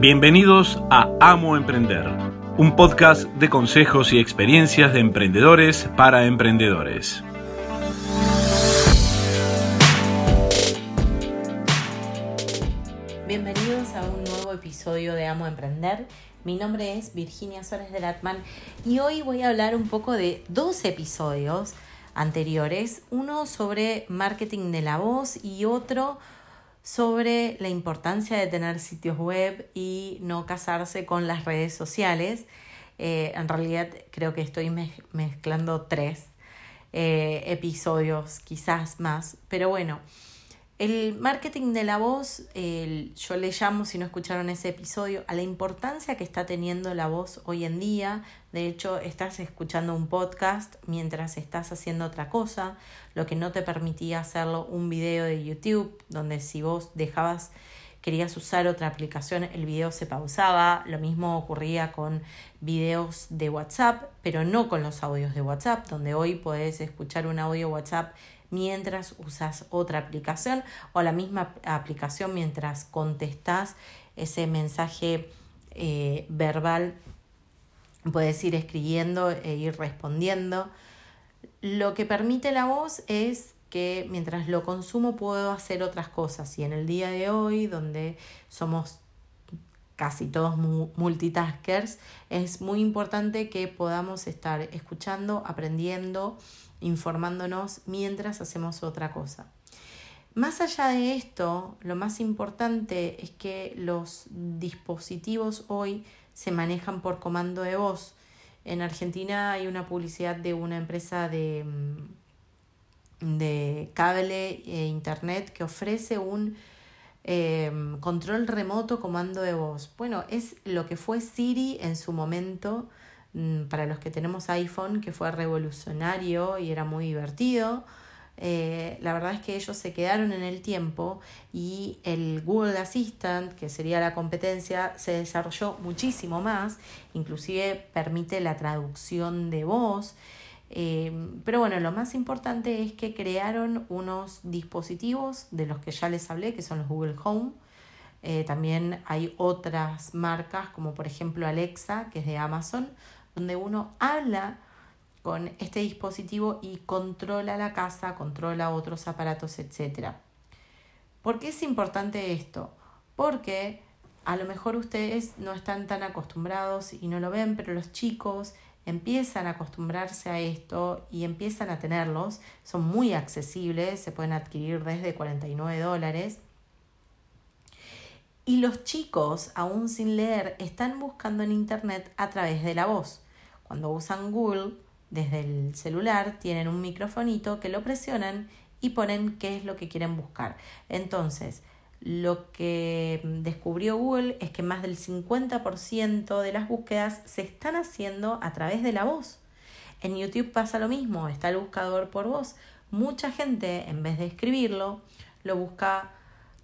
Bienvenidos a Amo Emprender, un podcast de consejos y experiencias de emprendedores para emprendedores. Bienvenidos a un nuevo episodio de Amo Emprender. Mi nombre es Virginia Suárez de Latman y hoy voy a hablar un poco de dos episodios anteriores, uno sobre marketing de la voz y otro sobre la importancia de tener sitios web y no casarse con las redes sociales. Eh, en realidad creo que estoy mezclando tres eh, episodios, quizás más, pero bueno. El marketing de la voz, yo le llamo, si no escucharon ese episodio, a la importancia que está teniendo la voz hoy en día. De hecho, estás escuchando un podcast mientras estás haciendo otra cosa, lo que no te permitía hacerlo un video de YouTube, donde si vos dejabas, querías usar otra aplicación, el video se pausaba. Lo mismo ocurría con videos de WhatsApp, pero no con los audios de WhatsApp, donde hoy podés escuchar un audio WhatsApp mientras usas otra aplicación o la misma aplicación mientras contestas ese mensaje eh, verbal. Puedes ir escribiendo e ir respondiendo. Lo que permite la voz es que mientras lo consumo puedo hacer otras cosas. Y en el día de hoy, donde somos casi todos multitaskers, es muy importante que podamos estar escuchando, aprendiendo informándonos mientras hacemos otra cosa. Más allá de esto, lo más importante es que los dispositivos hoy se manejan por comando de voz. En Argentina hay una publicidad de una empresa de, mm, de cable e internet que ofrece un em, control remoto comando de voz. Bueno, es lo que fue Siri en su momento Mm, para los que tenemos iPhone, que fue revolucionario y era muy divertido. Eh, la verdad es que ellos se quedaron en el tiempo y el Google Assistant, que sería la competencia, se desarrolló muchísimo más, inclusive permite la traducción de voz. Eh, pero bueno, lo más importante es que crearon unos dispositivos de los que ya les hablé, que son los Google Home. Eh, también hay otras marcas, como por ejemplo Alexa, que es de Amazon, donde uno habla con este dispositivo y controla la casa, controla otros aparatos, etc. ¿Por qué es importante esto? Porque a lo mejor ustedes no están tan acostumbrados y no lo ven, pero los chicos empiezan a acostumbrarse a esto y empiezan a tenerlos. Son muy accesibles, se pueden adquirir desde 49 dólares. Y los chicos, aún sin leer, están buscando en Internet a través de la voz. Cuando usan Google desde el celular, tienen un microfonito que lo presionan y ponen qué es lo que quieren buscar. Entonces, lo que descubrió Google es que más del 50% de las búsquedas se están haciendo a través de la voz. En YouTube pasa lo mismo, está el buscador por voz. Mucha gente, en vez de escribirlo, lo busca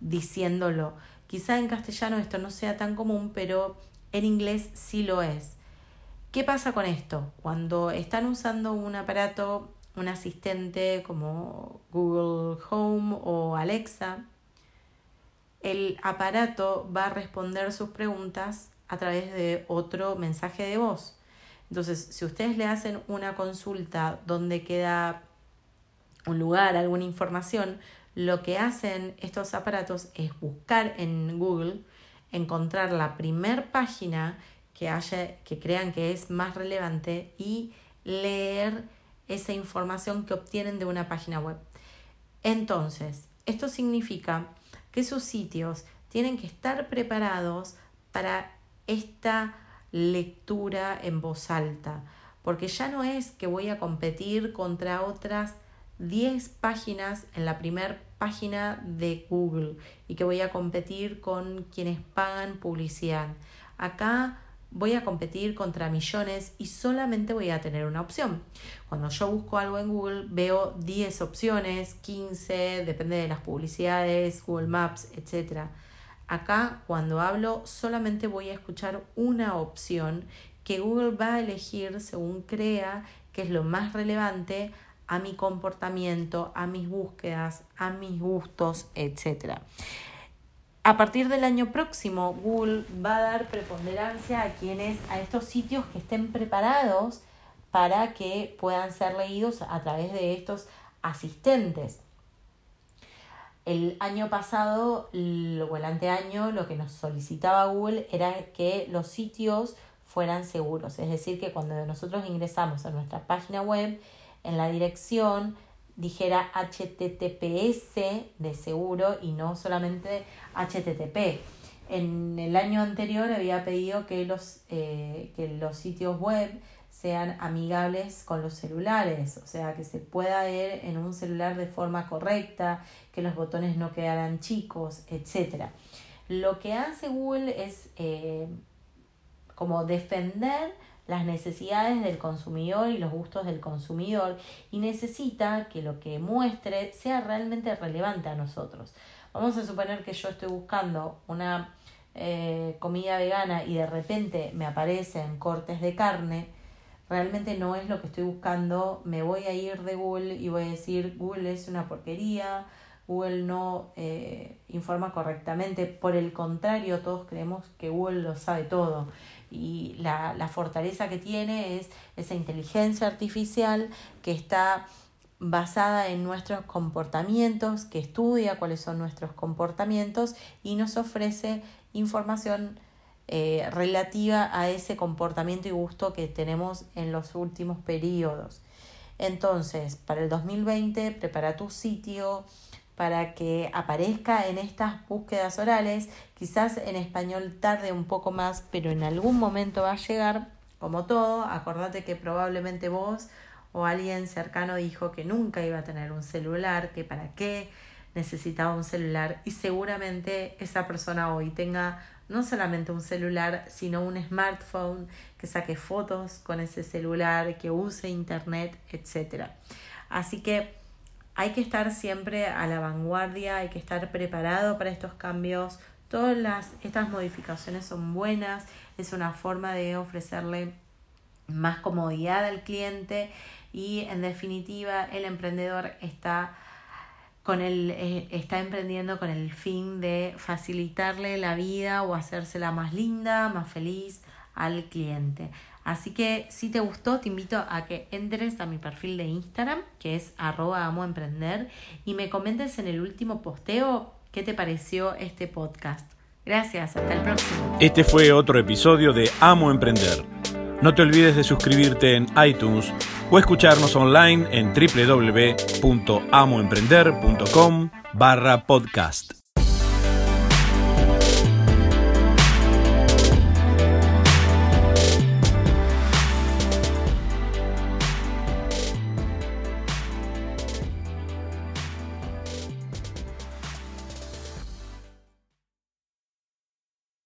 diciéndolo. Quizá en castellano esto no sea tan común, pero en inglés sí lo es. ¿Qué pasa con esto? Cuando están usando un aparato, un asistente como Google Home o Alexa, el aparato va a responder sus preguntas a través de otro mensaje de voz. Entonces, si ustedes le hacen una consulta donde queda un lugar, alguna información, lo que hacen estos aparatos es buscar en Google, encontrar la primer página que, haya, que crean que es más relevante y leer esa información que obtienen de una página web. Entonces, esto significa que sus sitios tienen que estar preparados para esta lectura en voz alta, porque ya no es que voy a competir contra otras 10 páginas en la primera página de Google y que voy a competir con quienes pagan publicidad. Acá voy a competir contra millones y solamente voy a tener una opción. Cuando yo busco algo en Google veo 10 opciones, 15, depende de las publicidades, Google Maps, etc. Acá cuando hablo solamente voy a escuchar una opción que Google va a elegir según crea que es lo más relevante a mi comportamiento, a mis búsquedas, a mis gustos, etc. a partir del año próximo, Google va a dar preponderancia a quienes, a estos sitios que estén preparados para que puedan ser leídos a través de estos asistentes. El año pasado o el anteaño lo que nos solicitaba Google era que los sitios fueran seguros, es decir, que cuando nosotros ingresamos a nuestra página web, en la dirección dijera HTTPS de seguro y no solamente HTTP. En el año anterior había pedido que los, eh, que los sitios web sean amigables con los celulares, o sea, que se pueda ver en un celular de forma correcta, que los botones no quedaran chicos, etc. Lo que hace Google es eh, como defender las necesidades del consumidor y los gustos del consumidor y necesita que lo que muestre sea realmente relevante a nosotros. Vamos a suponer que yo estoy buscando una eh, comida vegana y de repente me aparecen cortes de carne, realmente no es lo que estoy buscando, me voy a ir de Google y voy a decir Google es una porquería, Google no eh, informa correctamente, por el contrario, todos creemos que Google lo sabe todo y la, la fortaleza que tiene es esa inteligencia artificial que está basada en nuestros comportamientos, que estudia cuáles son nuestros comportamientos y nos ofrece información eh, relativa a ese comportamiento y gusto que tenemos en los últimos periodos. Entonces, para el 2020, prepara tu sitio para que aparezca en estas búsquedas orales. Quizás en español tarde un poco más, pero en algún momento va a llegar. Como todo, acordate que probablemente vos o alguien cercano dijo que nunca iba a tener un celular, que para qué necesitaba un celular y seguramente esa persona hoy tenga no solamente un celular, sino un smartphone, que saque fotos con ese celular, que use internet, etc. Así que hay que estar siempre a la vanguardia, hay que estar preparado para estos cambios. Todas las, estas modificaciones son buenas, es una forma de ofrecerle más comodidad al cliente y en definitiva el emprendedor está con el, eh, está emprendiendo con el fin de facilitarle la vida o hacérsela más linda, más feliz al cliente. Así que si te gustó, te invito a que entres a mi perfil de Instagram, que es arroba amo emprender, y me comentes en el último posteo qué te pareció este podcast. Gracias, hasta el próximo. Este fue otro episodio de Amo Emprender. No te olvides de suscribirte en iTunes o escucharnos online en www.amoemprender.com barra podcast.